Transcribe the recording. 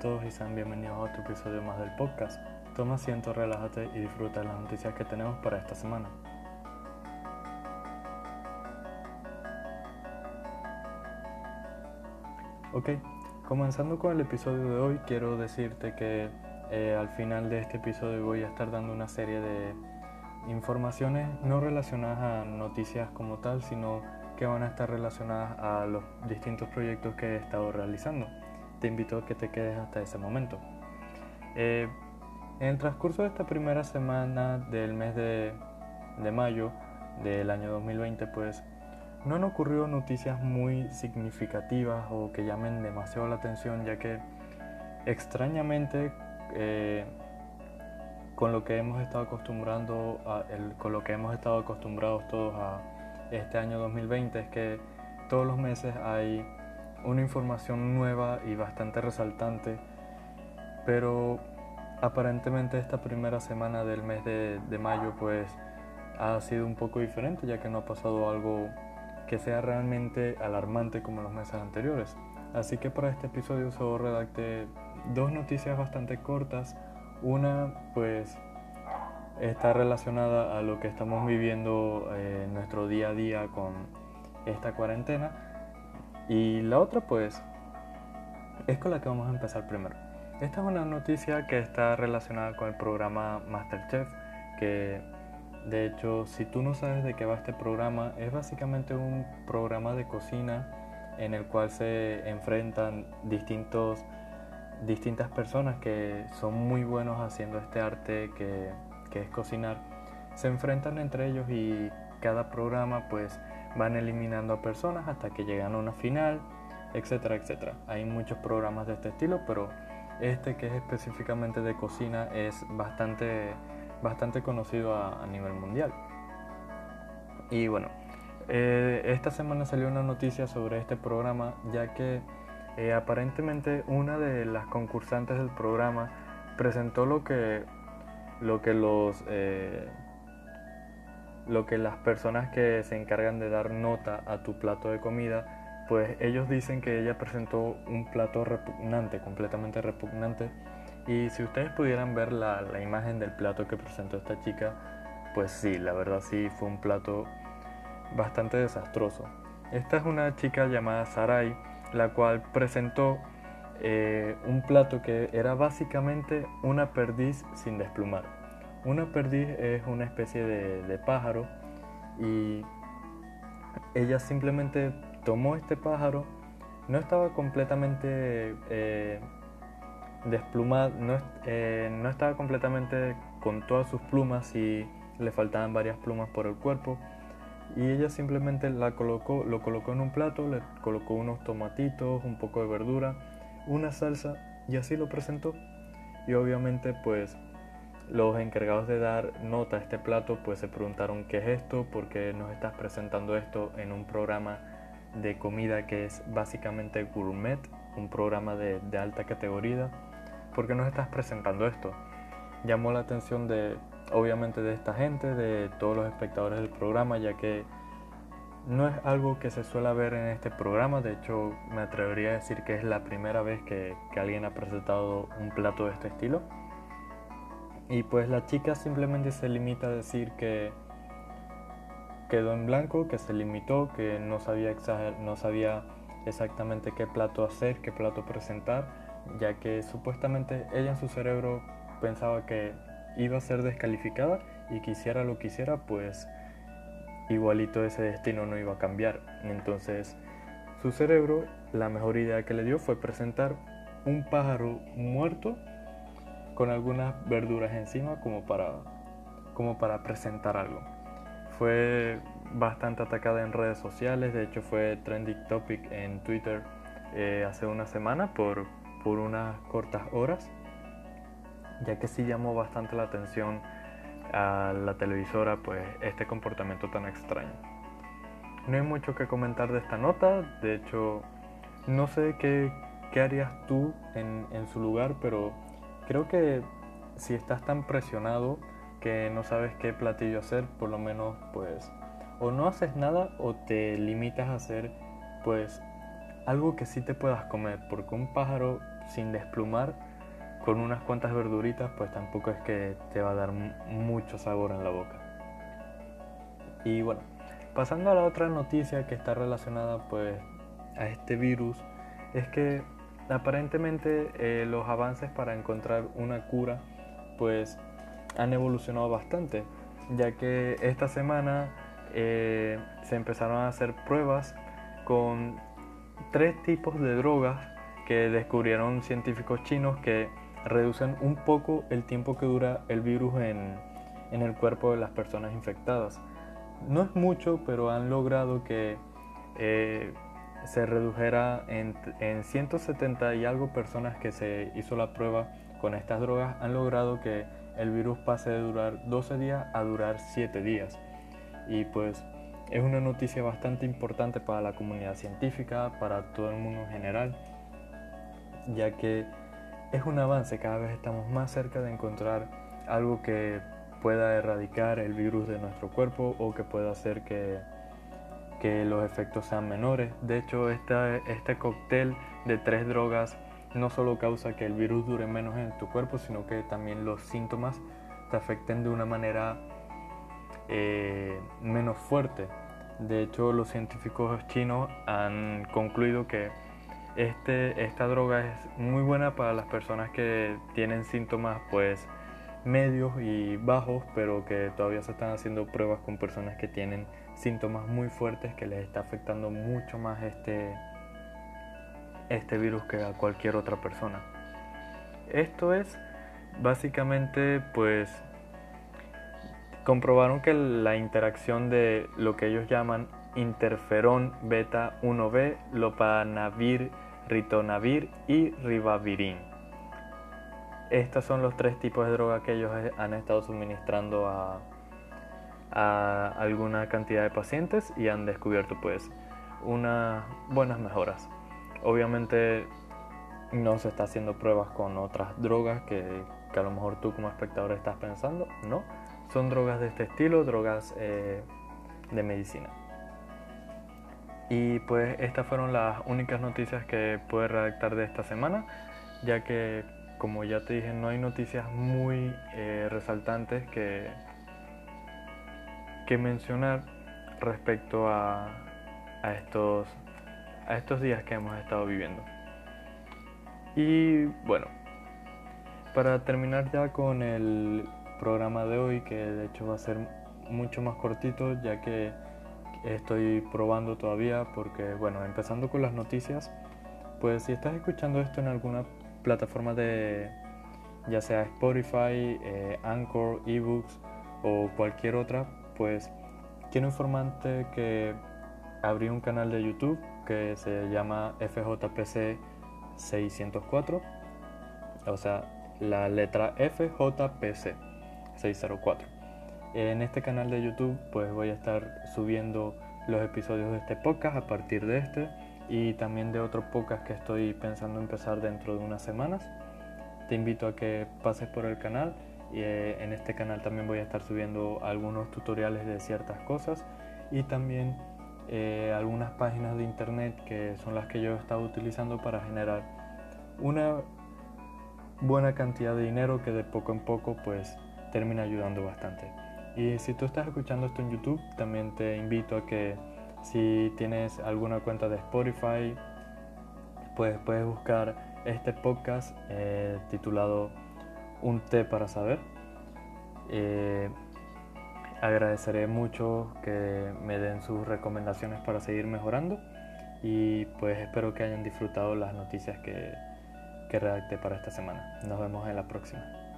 todos y sean bienvenidos a otro episodio más del podcast. Toma asiento, relájate y disfruta de las noticias que tenemos para esta semana. Ok, comenzando con el episodio de hoy, quiero decirte que eh, al final de este episodio voy a estar dando una serie de informaciones no relacionadas a noticias como tal, sino que van a estar relacionadas a los distintos proyectos que he estado realizando. Te invito a que te quedes hasta ese momento. Eh, en el transcurso de esta primera semana del mes de, de mayo del año 2020, pues no han ocurrido noticias muy significativas o que llamen demasiado la atención, ya que extrañamente eh, con lo que hemos estado acostumbrando con lo que hemos estado acostumbrados todos a este año 2020 es que todos los meses hay una información nueva y bastante resaltante, pero aparentemente esta primera semana del mes de, mayo pues ha sido un poco diferente ya que no ha pasado algo que sea realmente alarmante como los meses anteriores. Así que para este episodio solo redacté dos noticias bastante cortas. Una pues está relacionada a lo que estamos viviendo en eh, nuestro día a día con esta cuarentena. Y la otra pues es con la que vamos a empezar primero. Esta es una noticia que está relacionada con el programa Masterchef, que de hecho, si tú no sabes de qué va este programa, es básicamente un programa de cocina en el cual se enfrentan distintos, distintas personas que son muy buenos haciendo este arte que, que es cocinar. Se enfrentan entre ellos y cada programa pues van eliminando a personas hasta que llegan a una final, etcétera, etcétera. Hay muchos programas de este estilo, pero este que es específicamente de cocina es bastante bastante conocido a, nivel mundial. Y bueno, eh, esta semana salió una noticia sobre este programa, ya que eh, aparentemente una de las concursantes del programa presentó lo que, lo que los eh, lo que las personas que se encargan de dar nota a tu plato de comida, pues ellos dicen que ella presentó un plato repugnante, completamente repugnante, y si ustedes pudieran ver la, imagen del plato que presentó esta chica, pues sí, la verdad sí fue un plato bastante desastroso. Esta es una chica llamada Sarai, la cual presentó eh, un plato que era básicamente una perdiz sin desplumar. Una perdiz es una especie de, pájaro y ella simplemente tomó este pájaro, no estaba completamente eh, desplumada, no, eh, no estaba completamente con todas sus plumas y le faltaban varias plumas por el cuerpo y ella simplemente la colocó, lo colocó en un plato, le colocó unos tomatitos, un poco de verdura, una salsa y así lo presentó. Y obviamente pues los encargados de dar nota a este plato pues se preguntaron qué es esto, por qué nos estás presentando esto en un programa de comida que es básicamente gourmet, un programa de, alta categoría ¿por qué nos estás presentando esto? Llamó la atención de, obviamente, de esta gente, de todos los espectadores del programa, ya que no es algo que se suele ver en este programa, de hecho me atrevería a decir que es la primera vez que alguien ha presentado un plato de este estilo. Y pues la chica simplemente se limita a decir que quedó en blanco, que se limitó, que no sabía, no sabía exactamente qué plato hacer, qué plato presentar ya que supuestamente ella en su cerebro pensaba que iba a ser descalificada y quisiera lo quisiera, pues igualito ese destino no iba a cambiar. Entonces su cerebro, la mejor idea que le dio fue presentar un pájaro muerto con algunas verduras encima como para, como para presentar algo. Fue bastante atacada en redes sociales, de hecho fue trending topic en Twitter eh, hace una semana por, por unas cortas horas, ya que sí llamó bastante la atención a la televisora pues este comportamiento tan extraño. No hay mucho que comentar de esta nota, de hecho no sé qué, qué harías tú en, en su lugar, pero creo que si estás tan presionado que no sabes qué platillo hacer, por lo menos pues o no haces nada o te limitas a hacer pues algo que sí te puedas comer, porque un pájaro sin desplumar, con unas cuantas verduritas, pues tampoco es que te va a dar mucho sabor en la boca. Y bueno, pasando a la otra noticia que está relacionada pues a este virus, es que aparentemente eh, los avances para encontrar una cura pues han evolucionado bastante, ya que esta semana eh, se empezaron a hacer pruebas con tres tipos de drogas que descubrieron científicos chinos que reducen un poco el tiempo que dura el virus en, el cuerpo de las personas infectadas. No es mucho, pero han logrado que eh, se redujera en, en 170 y algo personas que se hizo la prueba con estas drogas, han logrado que el virus pase de durar 12 días a durar 7 días. Y pues es una noticia bastante importante para la comunidad científica, para todo el mundo en general, ya que es un avance, cada vez estamos más cerca de encontrar algo que pueda erradicar el virus de nuestro cuerpo o que pueda hacer que, que los efectos sean menores. De hecho, este cóctel de tres drogas no solo causa que el virus dure menos en tu cuerpo, sino que también los síntomas te afecten de una manera eh, menos fuerte. De hecho, los científicos chinos han concluido que este, esta droga es muy buena para las personas que tienen síntomas pues medios y bajos, pero que todavía se están haciendo pruebas con personas que tienen síntomas muy fuertes que les está afectando mucho más este, este virus que a cualquier otra persona. Esto es básicamente pues comprobaron que la interacción de lo que ellos llaman interferón beta 1b, lopanavir, ritonavir y ribavirin. Estos son los tres tipos de droga que ellos han estado suministrando a, a alguna cantidad de pacientes y han descubierto pues unas buenas mejoras. Obviamente no se está haciendo pruebas con otras drogas que, que a lo mejor tú como espectador estás pensando, no, son drogas de este estilo, drogas eh, de medicina. Y pues estas fueron las únicas noticias que pude redactar de esta semana, ya que como ya te dije no hay noticias muy eh, resaltantes que, mencionar respecto a, a, estos, a estos días que hemos estado viviendo. Y bueno, para terminar ya con el programa de hoy, que de hecho va a ser mucho más cortito, ya que estoy probando todavía, porque bueno, empezando con las noticias, pues si estás escuchando esto en alguna plataforma de, ya sea Spotify, eh, Anchor, eBooks o cualquier otra, pues quiero informarte que abrí un canal de YouTube que se llama FJPC 604, o sea, la letra FJPC 604. En este canal de YouTube pues voy a estar subiendo los episodios de este podcast a partir de este y también de otro podcast que estoy pensando empezar dentro de unas semanas. Te invito a que pases por el canal eh, en este canal también voy a estar subiendo algunos tutoriales de ciertas cosas y también eh, algunas páginas de internet que son las que yo he estado utilizando para generar una buena cantidad de dinero que de poco en poco pues termina ayudando bastante. Y si tú estás escuchando esto en YouTube, también te invito a que si tienes alguna cuenta de Spotify, pues puedes buscar este podcast eh, titulado Un té para saber. Eh, agradeceré mucho que me den sus recomendaciones para seguir mejorando y pues espero que hayan disfrutado las noticias que, que redacté para esta semana. Nos vemos en la próxima.